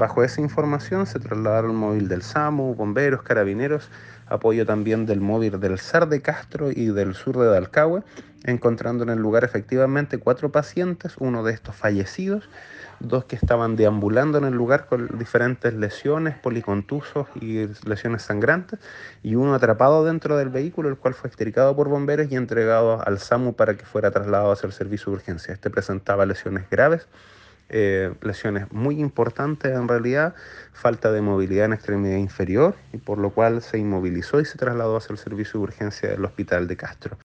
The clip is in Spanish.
Bajo esa información se trasladaron móvil del SAMU, bomberos, carabineros, apoyo también del móvil del SAR de Castro y del sur de Dalcahue, encontrando en el lugar efectivamente cuatro pacientes, uno de estos fallecidos, dos que estaban deambulando en el lugar con diferentes lesiones, policontusos y lesiones sangrantes, y uno atrapado dentro del vehículo, el cual fue extricado por bomberos y entregado al SAMU para que fuera trasladado hacia el servicio de urgencia. Este presentaba lesiones graves eh, lesiones muy importantes en realidad, falta de movilidad en extremidad inferior y por lo cual se inmovilizó y se trasladó hacia el servicio de urgencia del hospital de Castro.